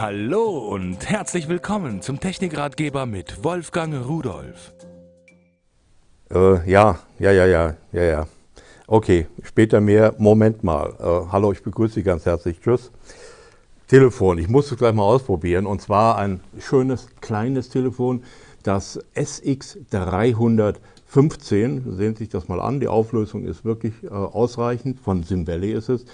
Hallo und herzlich willkommen zum Technikratgeber mit Wolfgang Rudolf. Äh, ja, ja, ja, ja, ja, ja. Okay, später mehr. Moment mal. Äh, hallo, ich begrüße Sie ganz herzlich. Tschüss. Telefon, ich muss es gleich mal ausprobieren. Und zwar ein schönes, kleines Telefon, das SX315. Sehen Sie sich das mal an. Die Auflösung ist wirklich äh, ausreichend. Von Sim Valley ist es.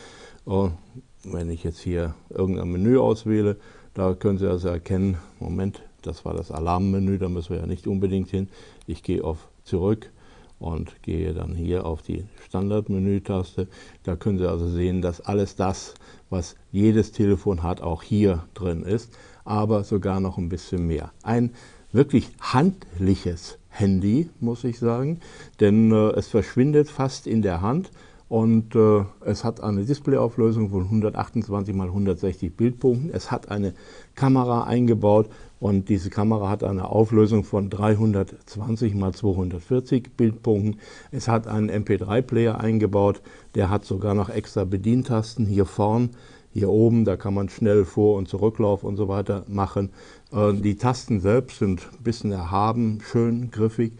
Wenn ich jetzt hier irgendein Menü auswähle, da können Sie also erkennen, Moment, das war das Alarmmenü, da müssen wir ja nicht unbedingt hin. Ich gehe auf Zurück und gehe dann hier auf die Standardmenü-Taste. Da können Sie also sehen, dass alles das, was jedes Telefon hat, auch hier drin ist, aber sogar noch ein bisschen mehr. Ein wirklich handliches Handy, muss ich sagen, denn äh, es verschwindet fast in der Hand und äh, es hat eine Displayauflösung von 128 x 160 Bildpunkten. Es hat eine Kamera eingebaut und diese Kamera hat eine Auflösung von 320 x 240 Bildpunkten. Es hat einen MP3-Player eingebaut, der hat sogar noch extra Bedientasten hier vorn. Hier oben, da kann man schnell Vor- und Zurücklauf und so weiter machen. Äh, die Tasten selbst sind ein bisschen erhaben, schön griffig.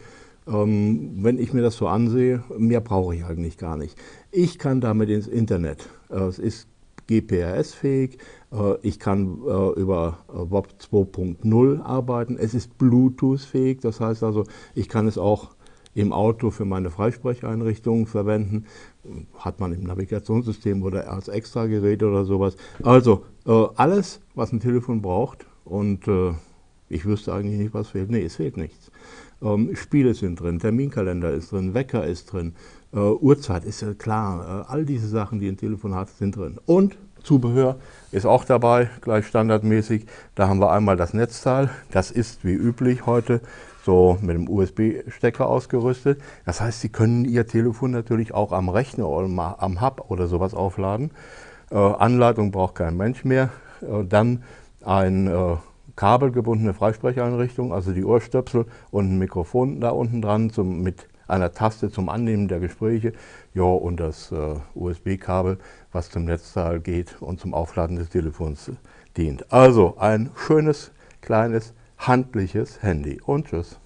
Ähm, wenn ich mir das so ansehe, mehr brauche ich eigentlich gar nicht. Ich kann damit ins Internet. Äh, es ist GPRS-fähig, äh, ich kann äh, über WOP 2.0 arbeiten, es ist Bluetooth-fähig, das heißt also, ich kann es auch im Auto für meine Freisprecheinrichtungen verwenden, hat man im Navigationssystem oder als Extragerät oder sowas. Also alles, was ein Telefon braucht und ich wüsste eigentlich nicht, was fehlt. Nee, es fehlt nichts. Ähm, Spiele sind drin, Terminkalender ist drin, Wecker ist drin, äh, Uhrzeit ist ja klar. Äh, all diese Sachen, die ein Telefon hat, sind drin. Und Zubehör ist auch dabei, gleich standardmäßig. Da haben wir einmal das Netzteil. Das ist wie üblich heute so mit einem USB-Stecker ausgerüstet. Das heißt, Sie können Ihr Telefon natürlich auch am Rechner oder am Hub oder sowas aufladen. Äh, Anleitung braucht kein Mensch mehr. Äh, dann ein äh, kabelgebundene Freisprecheinrichtung, also die Ohrstöpsel und ein Mikrofon da unten dran zum, mit einer Taste zum Annehmen der Gespräche, ja, und das äh, USB-Kabel, was zum Netzteil geht und zum Aufladen des Telefons dient. Also ein schönes, kleines, handliches Handy. Und tschüss.